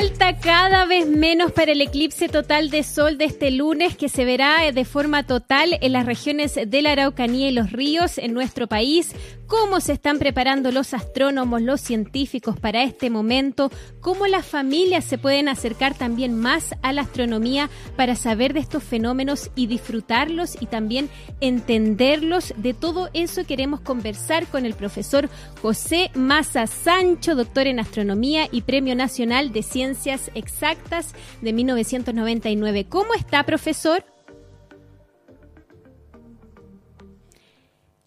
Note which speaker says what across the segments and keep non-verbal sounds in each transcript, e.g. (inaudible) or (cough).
Speaker 1: Falta cada vez menos para el eclipse total de sol de este lunes que se verá de forma total en las regiones de la Araucanía y los ríos en nuestro país. Cómo se están preparando los astrónomos, los científicos para este momento, cómo las familias se pueden acercar también más a la astronomía para saber de estos fenómenos y disfrutarlos y también entenderlos. De todo eso queremos conversar con el profesor José Maza Sancho, doctor en astronomía y Premio Nacional de Ciencias Exactas de 1999. ¿Cómo está, profesor?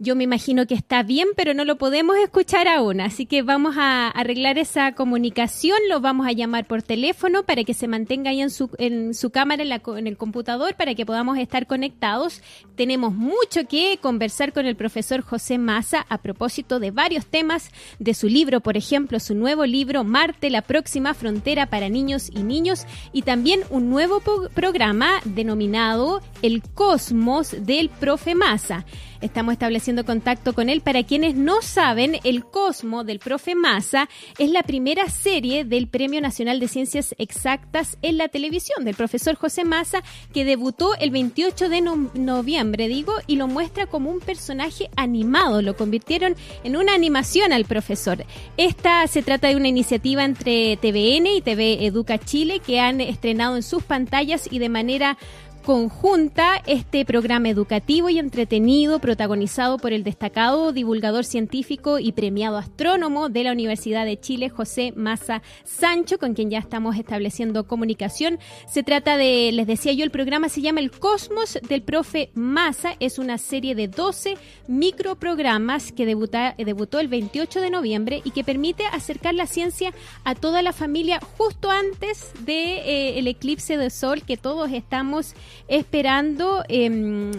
Speaker 1: Yo me imagino que está bien, pero no lo podemos escuchar aún, así que vamos a arreglar esa comunicación, lo vamos a llamar por teléfono para que se mantenga ahí en su, en su cámara, en, la, en el computador, para que podamos estar conectados. Tenemos mucho que conversar con el profesor José Massa a propósito de varios temas de su libro, por ejemplo, su nuevo libro Marte, la próxima frontera para niños y niños, y también un nuevo programa denominado El Cosmos del Profe Massa. Estamos estableciendo contacto con él. Para quienes no saben, El Cosmo del profe Massa es la primera serie del Premio Nacional de Ciencias Exactas en la televisión del profesor José Massa, que debutó el 28 de noviembre, digo, y lo muestra como un personaje animado. Lo convirtieron en una animación al profesor. Esta se trata de una iniciativa entre TVN y TV Educa Chile que han estrenado en sus pantallas y de manera conjunta este programa educativo y entretenido protagonizado por el destacado divulgador científico y premiado astrónomo de la Universidad de Chile, José Maza Sancho, con quien ya estamos estableciendo comunicación. Se trata de, les decía yo, el programa se llama El Cosmos del profe Maza. Es una serie de 12 microprogramas que debuta, debutó el 28 de noviembre y que permite acercar la ciencia a toda la familia justo antes del de, eh, eclipse de sol que todos estamos esperando em,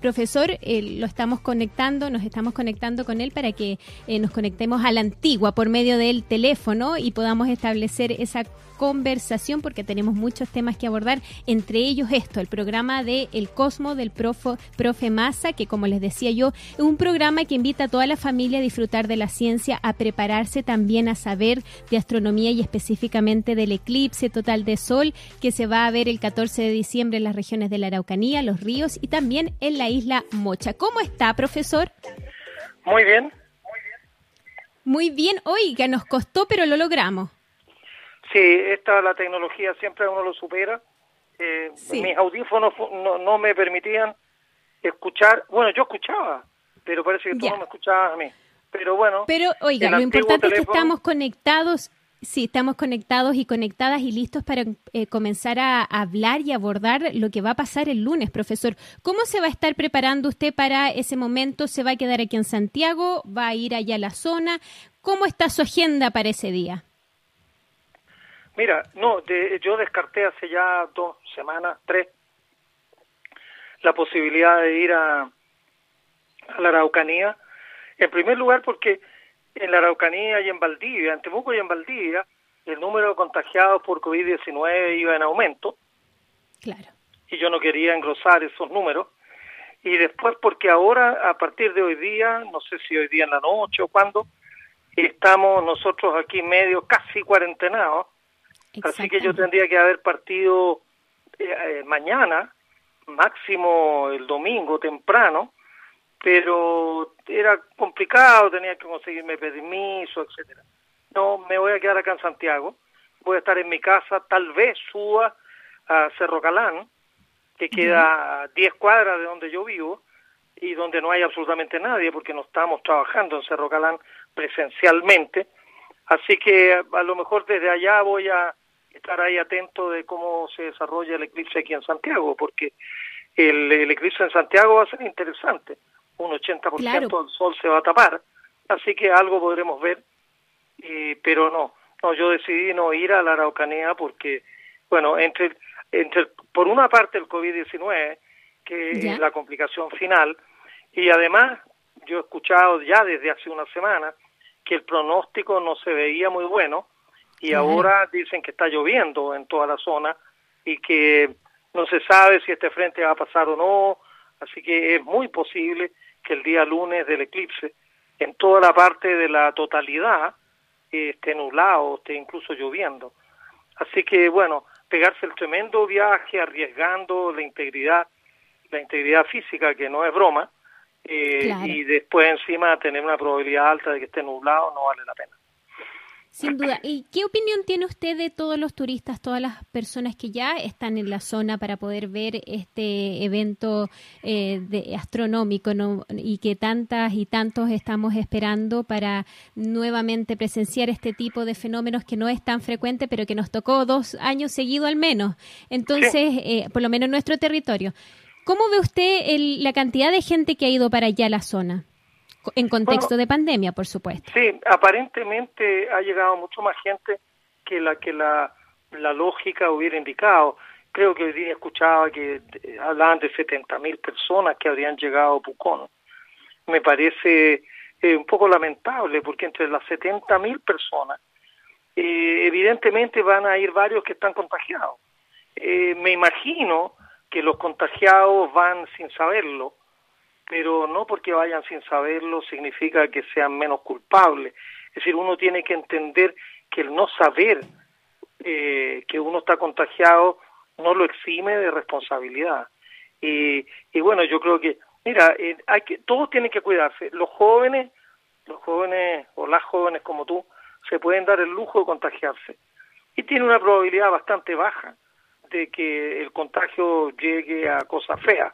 Speaker 1: profesor, eh, lo estamos conectando, nos estamos conectando con él para que eh, nos conectemos a la antigua por medio del teléfono y podamos establecer esa conversación porque tenemos muchos temas que abordar, entre ellos esto, el programa de El Cosmo del profe, profe Massa, que como les decía yo, es un programa que invita a toda la familia a disfrutar de la ciencia, a prepararse también a saber de astronomía y específicamente del eclipse total de sol que se va a ver el 14 de diciembre en las regiones de la Araucanía, los ríos y también en la isla Mocha. ¿Cómo está, profesor?
Speaker 2: Muy bien.
Speaker 1: Muy bien. Oiga, nos costó, pero lo logramos.
Speaker 2: Sí, esta la tecnología siempre uno lo supera. Eh, Mis audífonos no, me permitían escuchar. Bueno, yo escuchaba, pero parece que tú no me escuchabas a mí. Pero bueno.
Speaker 1: Pero oiga, lo importante es que estamos conectados Sí, estamos conectados y conectadas y listos para eh, comenzar a hablar y abordar lo que va a pasar el lunes, profesor. ¿Cómo se va a estar preparando usted para ese momento? ¿Se va a quedar aquí en Santiago? ¿Va a ir allá a la zona? ¿Cómo está su agenda para ese día?
Speaker 2: Mira, no, yo descarté hace ya dos semanas, tres, la posibilidad de ir a, a la Araucanía. En primer lugar, porque en la Araucanía y en Valdivia, en Temuco y en Valdivia, el número de contagiados por COVID-19 iba en aumento.
Speaker 1: Claro.
Speaker 2: Y yo no quería engrosar esos números. Y después porque ahora, a partir de hoy día, no sé si hoy día en la noche o cuándo, estamos nosotros aquí medio casi cuarentenados. Así que yo tendría que haber partido eh, eh, mañana, máximo el domingo temprano, pero era complicado, tenía que conseguirme permiso, etcétera. No, me voy a quedar acá en Santiago, voy a estar en mi casa, tal vez suba a Cerro Calán, que queda a 10 cuadras de donde yo vivo y donde no hay absolutamente nadie porque no estamos trabajando en Cerro Calán presencialmente. Así que a lo mejor desde allá voy a estar ahí atento de cómo se desarrolla el eclipse aquí en Santiago, porque el, el eclipse en Santiago va a ser interesante un 80% del sol se va a tapar, así que algo podremos ver, pero no, no, yo decidí no ir a la Araucanía porque, bueno, entre, entre por una parte el COVID-19, que es la complicación final, y además yo he escuchado ya desde hace una semana que el pronóstico no se veía muy bueno y ahora dicen que está lloviendo en toda la zona y que no se sabe si este frente va a pasar o no, así que es muy posible que el día lunes del eclipse, en toda la parte de la totalidad, esté nublado, esté incluso lloviendo. Así que, bueno, pegarse el tremendo viaje arriesgando la integridad, la integridad física, que no es broma, eh, y después encima tener una probabilidad alta de que esté nublado, no vale la pena.
Speaker 1: Sin duda. ¿Y qué opinión tiene usted de todos los turistas, todas las personas que ya están en la zona para poder ver este evento eh, de, astronómico y que tantas y tantos estamos esperando para nuevamente presenciar este tipo de fenómenos que no es tan frecuente, pero que nos tocó dos años seguidos al menos? Entonces, eh, por lo menos en nuestro territorio. ¿Cómo ve usted la cantidad de gente que ha ido para allá a la zona? En contexto de pandemia, por supuesto.
Speaker 2: Sí, aparentemente ha llegado mucho más gente que la que la, la lógica hubiera indicado. Creo que hoy día escuchaba que eh, hablaban de 70.000 mil personas que habrían llegado a Pucón. Me parece eh, un poco lamentable porque entre las 70.000 mil personas, eh, evidentemente van a ir varios que están contagiados. me imagino que los contagiados van sin saberlo pero no porque vayan sin saberlo significa que sean menos culpables. Es decir, uno tiene que entender que el no saber eh, que uno está contagiado no lo exime de responsabilidad. Y, y bueno, yo creo que, mira, eh, hay que, todos tienen que cuidarse. Los jóvenes, los jóvenes o las jóvenes como tú, se pueden dar el lujo de contagiarse. Y tiene una probabilidad bastante baja de que el contagio llegue a cosas feas.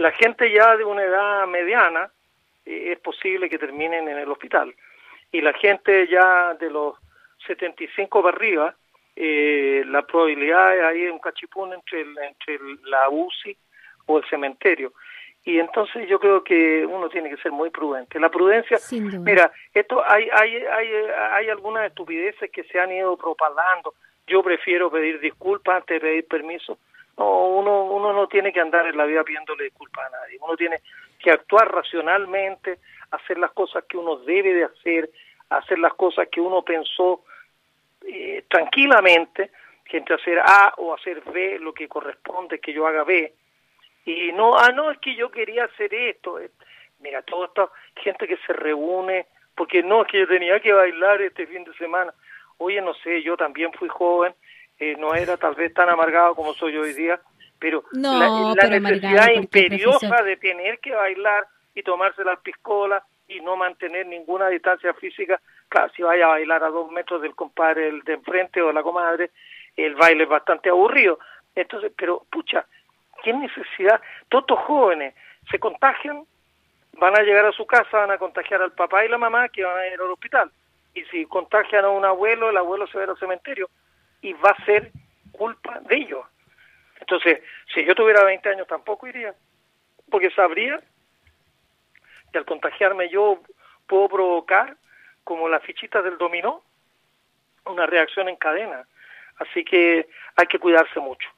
Speaker 2: La gente ya de una edad mediana eh, es posible que terminen en el hospital. Y la gente ya de los 75 para arriba, eh, la probabilidad es ahí un cachipún entre, entre la UCI o el cementerio. Y entonces yo creo que uno tiene que ser muy prudente. La prudencia, mira, esto hay, hay, hay, hay algunas estupideces que se han ido propalando. Yo prefiero pedir disculpas antes de pedir permiso no, uno, uno no tiene que andar en la vida pidiéndole disculpas a nadie. Uno tiene que actuar racionalmente, hacer las cosas que uno debe de hacer, hacer las cosas que uno pensó eh, tranquilamente, que entre hacer A o hacer B lo que corresponde que yo haga B. Y no, ah, no, es que yo quería hacer esto. Mira, toda esta gente que se reúne, porque no, es que yo tenía que bailar este fin de semana. Oye, no sé, yo también fui joven eh, no era tal vez tan amargado como soy hoy día, pero la, necesidad imperiosa de tener que bailar y tomarse las piscolas y no mantener ninguna distancia física, claro, si vaya a bailar a dos metros del compadre el de enfrente o de la comadre, el baile es bastante aburrido. Entonces, pero pucha, ¿qué necesidad? Todos estos jóvenes se contagian, van a llegar a su casa, van a contagiar al papá y la mamá que van a ir al hospital. Y si contagian a un abuelo, el abuelo se va al cementerio y va a ser culpa de ellos. Entonces, si yo tuviera 20 años tampoco iría, porque sabría que al contagiarme yo puedo provocar, como las fichitas del dominó, una reacción en cadena. Así que hay que cuidarse mucho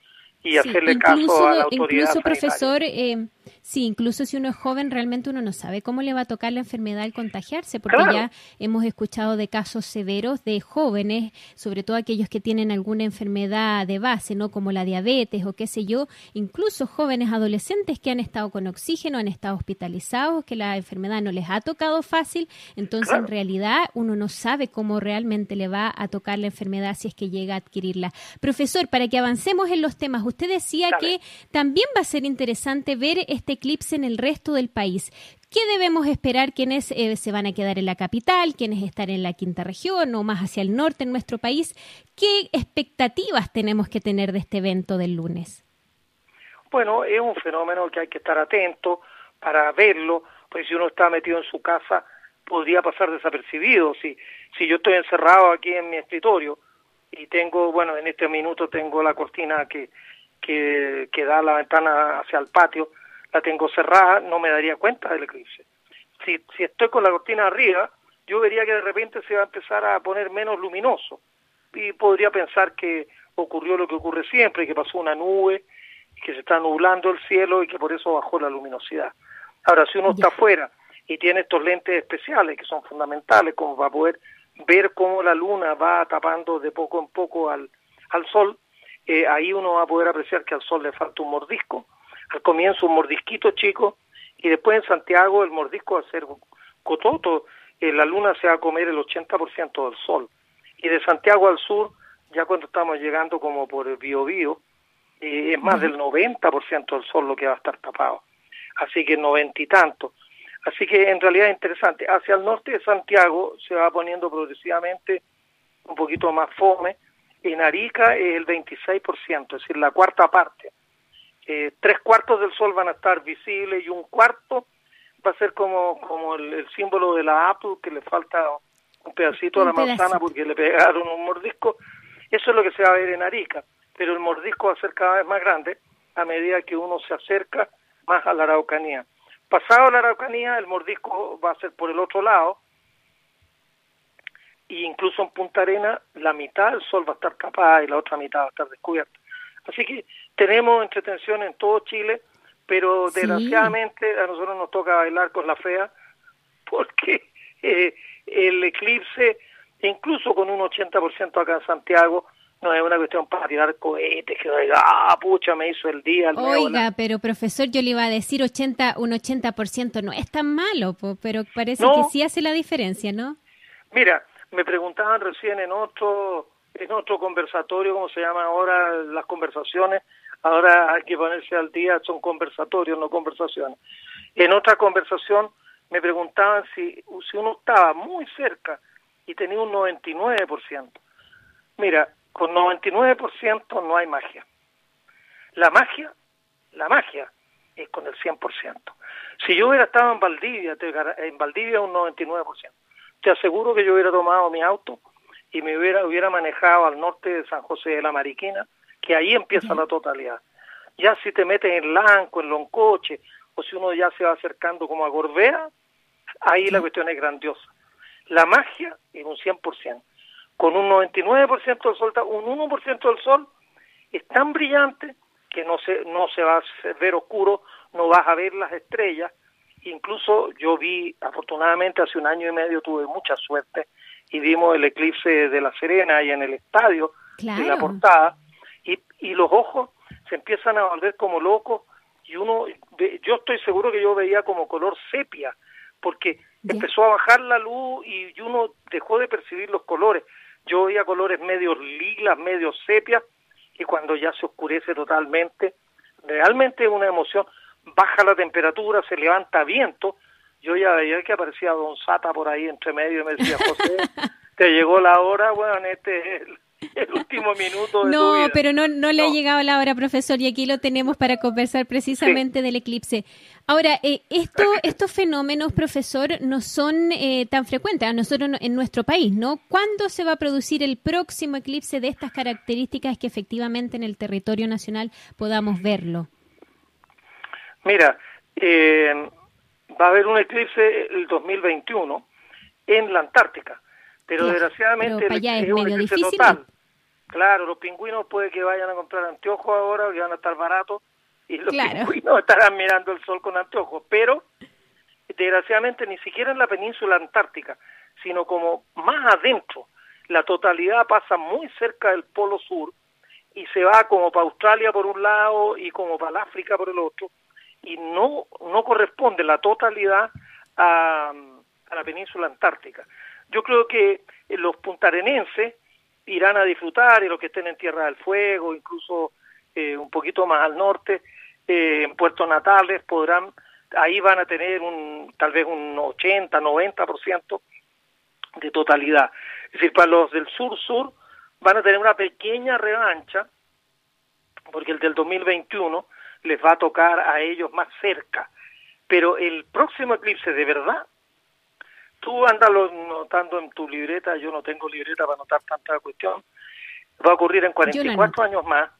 Speaker 2: y hacerle caso a la autoridad.
Speaker 1: Incluso, profesor, eh, Sí, incluso si uno es joven, realmente uno no sabe cómo le va a tocar la enfermedad al contagiarse, porque ya hemos escuchado de casos severos de jóvenes, sobre todo aquellos que tienen alguna enfermedad de base, ¿no? Como la diabetes o qué sé yo, incluso jóvenes adolescentes que han estado con oxígeno, han estado hospitalizados, que la enfermedad no les ha tocado fácil, entonces en realidad uno no sabe cómo realmente le va a tocar la enfermedad si es que llega a adquirirla. Profesor, para que avancemos en los temas, usted decía que también va a ser interesante ver este eclipse en el resto del país. ¿Qué debemos esperar quienes eh, se van a quedar en la capital, quienes están en la quinta región o más hacia el norte en nuestro país? ¿Qué expectativas tenemos que tener de este evento del lunes?
Speaker 2: Bueno, es un fenómeno que hay que estar atento para verlo, pues si uno está metido en su casa podría pasar desapercibido. Si, si yo estoy encerrado aquí en mi escritorio y tengo, bueno, en este minuto tengo la cortina que, que, que da la ventana hacia el patio, la tengo cerrada, no me daría cuenta del eclipse. Si, si estoy con la cortina arriba, yo vería que de repente se va a empezar a poner menos luminoso y podría pensar que ocurrió lo que ocurre siempre, que pasó una nube, que se está nublando el cielo y que por eso bajó la luminosidad. Ahora, si uno está afuera y tiene estos lentes especiales que son fundamentales como para poder ver cómo la luna va tapando de poco en poco al, al sol, eh, ahí uno va a poder apreciar que al sol le falta un mordisco al comienzo un mordisquito chico y después en Santiago el mordisco va a ser cototo, eh, la luna se va a comer el 80% del sol y de Santiago al sur ya cuando estamos llegando como por el Biobío, eh, es más del 90% del sol lo que va a estar tapado. Así que noventa y tanto. Así que en realidad es interesante. Hacia el norte de Santiago se va poniendo progresivamente un poquito más fome. En Arica es el 26%, es decir, la cuarta parte. Eh, tres cuartos del sol van a estar visibles y un cuarto va a ser como, como el, símbolo de la Apple, que le falta un pedacito a la manzana porque le pegaron un mordisco. Eso es lo que se va a ver en Arica, pero el mordisco va a ser cada vez más grande a medida que uno se acerca más a la Araucanía. Pasado la Araucanía, el mordisco va a ser por el otro lado, e incluso en Punta Arena la mitad del sol va a estar capaz y la otra mitad va a estar descubierta. Así que tenemos entretención en todo Chile, pero desgraciadamente a nosotros nos toca bailar con la fea, (laughs) porque eh, el eclipse, incluso con un 80% acá en Santiago, no es una cuestión para tirar cohetes, que diga, ah, pucha, me hizo el día.
Speaker 1: Oiga, pero profesor, yo le iba a decir 80, un 80% no es tan malo, pero parece que sí hace la diferencia, ¿no?
Speaker 2: Mira, me preguntaban recién en otro, en otro conversatorio, como se llama ahora las conversaciones, ahora hay que ponerse al día, son conversatorios, no conversaciones. En otra conversación me preguntaban si, si uno estaba muy cerca y tenía un 99%. Mira, con 99% no hay magia. La magia, la magia es con el 100%. Si yo hubiera estado en Valdivia, en Valdivia un 99%. Te aseguro que yo hubiera tomado mi auto y me hubiera, hubiera manejado al norte de San José de la Mariquina, que ahí empieza la totalidad. Ya si te metes en Lanco, en Loncoche, o si uno ya se va acercando como a Gorbea, ahí la cuestión es grandiosa. La magia es un 100% con un 99% del sol, un 1% del sol es tan brillante que no se, no se va a ver oscuro, no vas a ver las estrellas. Incluso yo vi, afortunadamente hace un año y medio tuve mucha suerte y vimos el eclipse de La Serena ahí en el estadio, en la portada, y, y los ojos se empiezan a volver como locos y uno, yo estoy seguro que yo veía como color sepia, porque empezó a bajar la luz y uno dejó de percibir los colores. Yo veía colores medio lilas, medio sepia, y cuando ya se oscurece totalmente, realmente es una emoción, baja la temperatura, se levanta viento, yo ya veía que aparecía Don Sata por ahí entre medio y me decía, (laughs) José, te llegó la hora, bueno, este es el, el último minuto de
Speaker 1: No, pero no, no le ha llegado la hora, profesor, y aquí lo tenemos para conversar precisamente del eclipse. Ahora, eh, esto, estos fenómenos, profesor, no son eh, tan frecuentes a nosotros en nuestro país, ¿no? ¿Cuándo se va a producir el próximo eclipse de estas características que efectivamente en el territorio nacional podamos verlo?
Speaker 2: Mira, eh, va a haber un eclipse el 2021 en la Antártica, pero desgraciadamente es, un eclipse total. Claro, los pingüinos puede que vayan a comprar anteojos ahora, que van a estar baratos, y los pingüinos (laughs) estarán mirando el sol con anteojos, pero desgraciadamente ni siquiera en la península antártica, sino como más adentro, la totalidad pasa muy cerca del polo sur y se va como para Australia por un lado y como para el África por el otro, y no, no corresponde la totalidad a, a la península antártica. Yo creo que los puntarenenses irán a disfrutar y los que estén en Tierra del Fuego, incluso eh, un poquito más al norte, eh, en Puerto Natales, podrán, ahí van a tener un tal vez un 80, 90% de totalidad. Es decir, para los del sur-sur van a tener una pequeña revancha, porque el del 2021 les va a tocar a ellos más cerca. Pero el próximo eclipse de verdad tú andas notando en tu libreta, yo no tengo libreta para anotar tanta cuestión, va a ocurrir en 44 años más,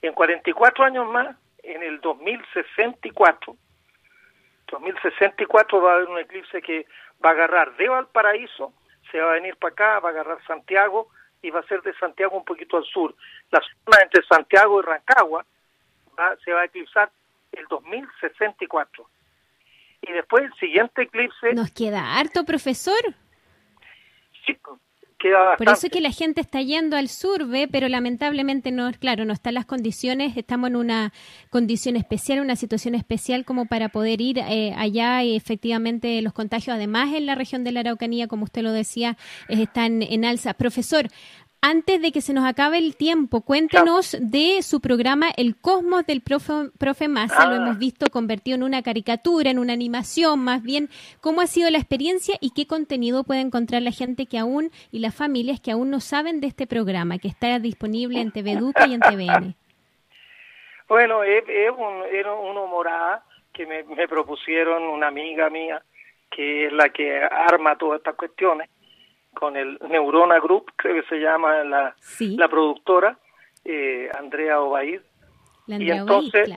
Speaker 2: en 44 años más, en el 2064, 2064 va a haber un eclipse que va a agarrar de Valparaíso, se va a venir para acá, va a agarrar Santiago y va a ser de Santiago un poquito al sur. La zona entre Santiago y Rancagua se va a eclipsar el 2064 y después el siguiente eclipse...
Speaker 1: ¿Nos queda harto, profesor?
Speaker 2: Sí, queda bastante.
Speaker 1: Por eso es que la gente está yendo al sur, ¿ve? Pero lamentablemente no, claro, no están las condiciones, estamos en una condición especial, una situación especial como para poder ir eh, allá y efectivamente los contagios, además en la región de la Araucanía, como usted lo decía, están en alza. Profesor, Antes de que se nos acabe el tiempo, cuéntenos de su programa El Cosmos del profe, profe Massa. Lo ah. hemos visto convertido en una caricatura, en una animación, más bien. ¿Cómo ha sido la experiencia y qué contenido puede encontrar la gente que aún y las familias que aún no saben de este programa, que está disponible en TV Educa y en TVN? (laughs)
Speaker 2: Bueno, es, un, era una humorada que me, me propusieron una amiga mía, que es la que arma todas estas cuestiones con el Neurona Group, creo que se llama la, la productora, eh, Andrea Obaid. y entonces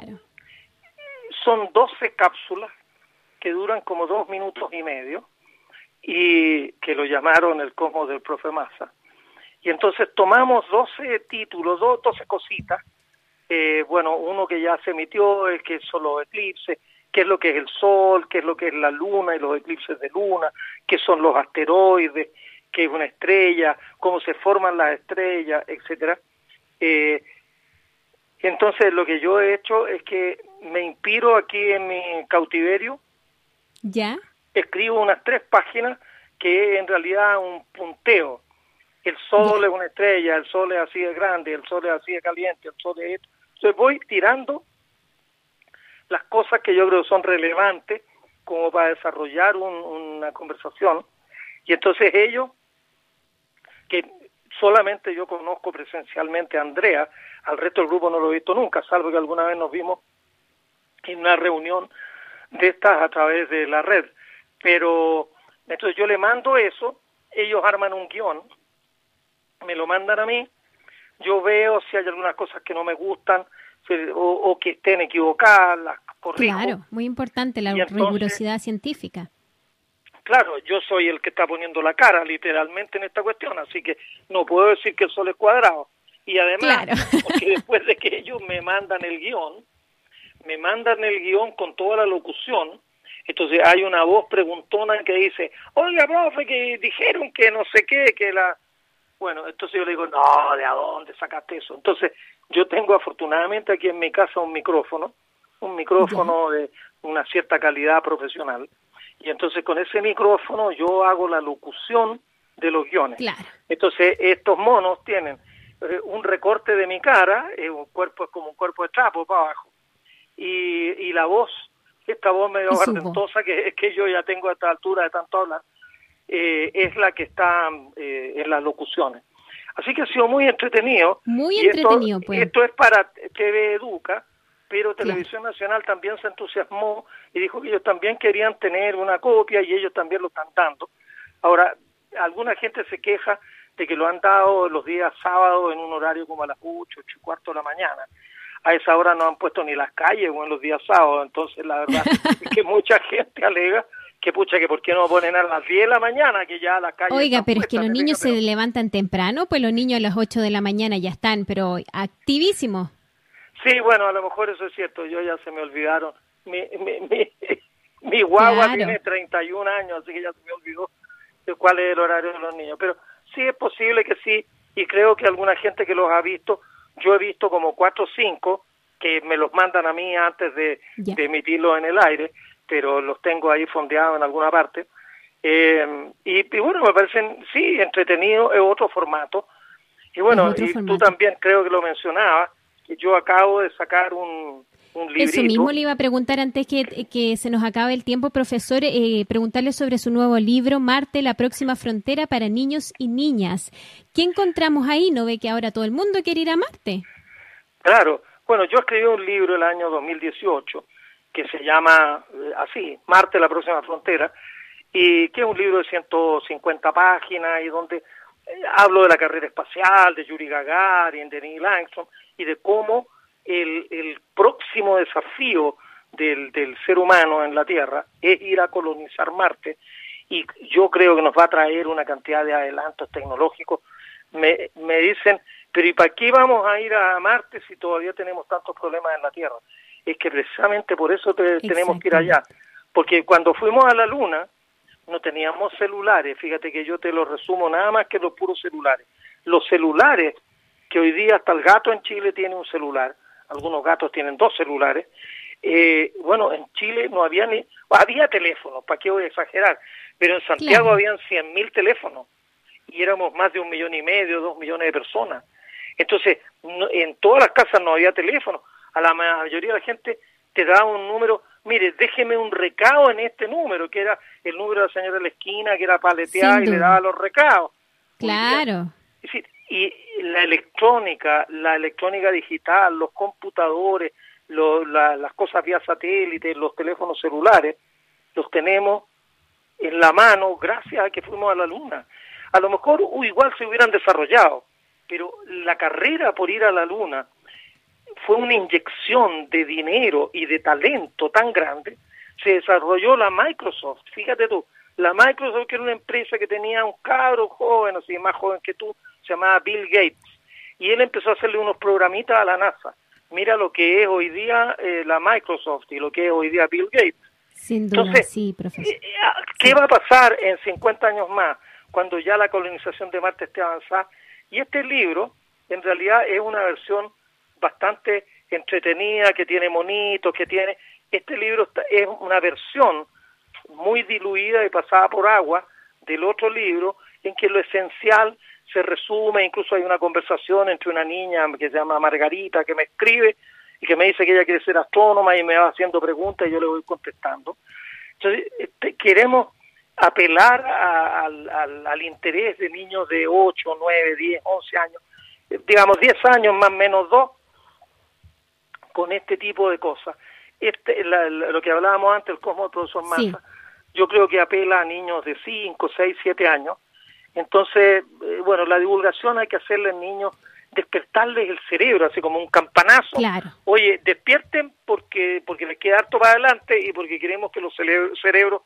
Speaker 2: son 12 cápsulas que duran como dos minutos y medio y que lo llamaron el cosmos del profe Massa. Y entonces tomamos 12 títulos, 12 cositas, eh, bueno, uno que ya se emitió, el que son los eclipses, qué es lo que es el Sol, qué es lo que es la Luna y los eclipses de Luna, qué son los asteroides, qué es una estrella, cómo se forman las estrellas, etcétera. Eh, entonces lo que yo he hecho es que me inspiro aquí en mi cautiverio.
Speaker 1: Ya.
Speaker 2: Escribo unas tres páginas que en realidad un punteo. El sol es una estrella, el sol es así de grande, el sol es así de caliente, el sol es esto. Entonces voy tirando las cosas que yo creo son relevantes como para desarrollar una conversación. Y entonces ellos que solamente yo conozco presencialmente a Andrea, al resto del grupo no lo he visto nunca, salvo que alguna vez nos vimos en una reunión de estas a través de la red. Pero entonces yo le mando eso, ellos arman un guion, me lo mandan a mí, yo veo si hay algunas cosas que no me gustan o, que estén equivocadas, las corrijo.
Speaker 1: Claro, muy importante la rigurosidad científica.
Speaker 2: Claro, yo soy el que está poniendo la cara literalmente en esta cuestión, así que no puedo decir que el sol es cuadrado. Y además, (laughs) porque después de que ellos me mandan el guion, me mandan el guion con toda la locución, entonces hay una voz preguntona que dice, oiga, profe, que dijeron que no sé qué, que la... Bueno, entonces yo le digo, no, ¿de a dónde sacaste eso? Entonces yo tengo afortunadamente aquí en mi casa un micrófono, un micrófono de una cierta calidad profesional, y entonces con ese micrófono yo hago la locución de los guiones. Entonces estos monos tienen eh, un recorte de mi cara, eh, un cuerpo es como un cuerpo de trapo para abajo, y, y la voz, esta voz medio ardentosa que, que yo ya tengo a esta altura de tanto hablar, eh, es la que está en las locuciones. Así que ha sido muy entretenido.
Speaker 1: Muy entretenido,
Speaker 2: esto,
Speaker 1: pues.
Speaker 2: Esto es para TV Educa, pero Televisión Nacional también se entusiasmó y dijo que ellos también querían tener una copia y ellos también lo están dando. Ahora, alguna gente se queja de que lo han dado los días sábados en un horario como a las 8, 8 y cuarto de la mañana. A esa hora no han puesto ni las calles o en los días sábados, entonces la verdad (laughs) es que mucha gente alega que pucha, que por qué no ponen a las 10 de la mañana, que ya las calles...
Speaker 1: Oiga, pero es que los niños se levantan temprano, pues los niños a las 8 de la mañana ya están, pero activísimos.
Speaker 2: Sí, bueno, a lo mejor eso es cierto, yo ya se me olvidaron. Mi, mi, mi, (laughs) mi guagua tiene 31 años, así que ya se me olvidó de cuál es el horario de los niños. Pero sí es posible que sí, y creo que alguna gente que los ha visto, yo he visto como cuatro o cinco que me los mandan a mí antes de, de emitirlos en el aire, pero los tengo ahí fondeados en alguna parte. Eh, y, bueno, me parecen, sí, entretenido, es otro formato. Y bueno, y tú también creo que lo mencionabas, yo acabo de sacar un, un librito.
Speaker 1: Eso mismo le iba a preguntar antes que, que se nos acabe el tiempo, profesor, eh, preguntarle sobre su nuevo libro, Marte, la próxima frontera para niños y niñas. ¿Qué encontramos ahí? ¿No ve que ahora todo el mundo quiere ir a Marte?
Speaker 2: Claro. Bueno, yo escribí un libro el año 2018 que se llama eh, así, Marte, la próxima frontera, y que es un libro de 150 páginas y donde eh, hablo de la carrera espacial, de Yuri Gagarin, de Neil Armstrong, y de cómo el, el próximo desafío del, del ser humano en la Tierra es ir a colonizar Marte y yo creo que nos va a traer una cantidad de adelantos tecnológicos. Me, me dicen, pero ¿y para qué vamos a ir a Marte si todavía tenemos tantos problemas en la Tierra? Es que precisamente por eso tenemos que ir allá. Porque cuando fuimos a la Luna no teníamos celulares, fíjate que yo te lo resumo nada más que los puros celulares. Los celulares que hoy día hasta el gato en Chile tiene un celular, algunos gatos tienen dos celulares, eh, bueno, en Chile no había ni, había teléfonos, ¿para qué voy a exagerar? Pero en Santiago habían 100.000 teléfonos y éramos más de un millón y medio, dos millones de personas. Entonces, en todas las casas no había teléfono. A la mayoría de la gente te daba un número, mire, déjeme un recado en este número, que era el número de la señora de la esquina, que era paleteada y le daba los recados.
Speaker 1: Claro.
Speaker 2: Y la electrónica, la electrónica digital, los computadores, las cosas vía satélite, los teléfonos celulares, los tenemos en la mano gracias a que fuimos a la Luna. A lo mejor igual se hubieran desarrollado, pero la carrera por ir a la Luna fue una inyección de dinero y de talento tan grande. Se desarrolló la Microsoft, fíjate tú, la Microsoft que era una empresa que tenía un cabro joven, así más joven que tú, llamaba Bill Gates, y él empezó a hacerle unos programitas a la NASA. Mira lo que es hoy día eh, la Microsoft y lo que es hoy día Bill Gates.
Speaker 1: Sin duda, sí, profesor. Eh,
Speaker 2: eh, ah, ¿Qué va a pasar en 50 años más, cuando ya la colonización de Marte esté avanzada? Y este libro, en realidad, es una versión bastante entretenida, que tiene monitos, que tiene... Este libro es una versión muy diluida y pasada por agua del otro libro, en que lo esencial se resume, incluso hay una conversación entre una niña que se llama Margarita, que me escribe y que me dice que ella quiere ser astrónoma y me va haciendo preguntas y yo le voy contestando. Entonces, este, queremos apelar al, al, interés de niños de 8, 9, 10, 11 años, digamos 10 años más o menos 2, con este tipo de cosas. Este, lo que hablábamos antes, el cosmos de profesor Massa, yo creo que apela a niños de 5, 6, 7 años. Entonces, eh, bueno, la divulgación hay que hacerle a niños despertarles el cerebro, así como un campanazo. Oye, despierten porque porque les queda harto para adelante y porque queremos que los cerebros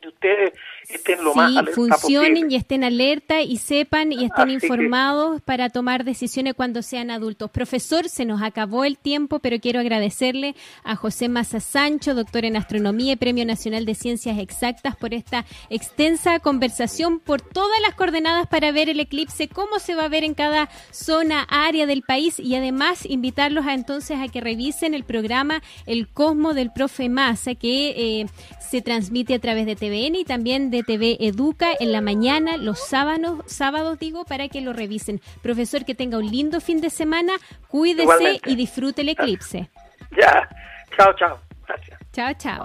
Speaker 2: de ustedes estén lo más
Speaker 1: alerta funcionen y estén alerta y sepan y estén informados para tomar decisiones cuando sean adultos. Profesor, se nos acabó el tiempo, pero quiero agradecerle a José Massa Sancho, doctor en Astronomía y Premio Nacional de Ciencias Exactas, por esta extensa conversación, por todas las coordenadas para ver el eclipse, cómo se va a ver en cada zona, área del país y además invitarlos a entonces a que revisen el programa El Cosmo del Profe Massa, que eh, se transmite a través de TVN y también de TV Educa en la mañana, los sábados, sábados digo, para que lo revisen. Profesor, que tenga un lindo fin de semana, cuídese y disfrute el eclipse. (laughs)
Speaker 2: Ya, chao, chao. Gracias.
Speaker 1: Chao, chao.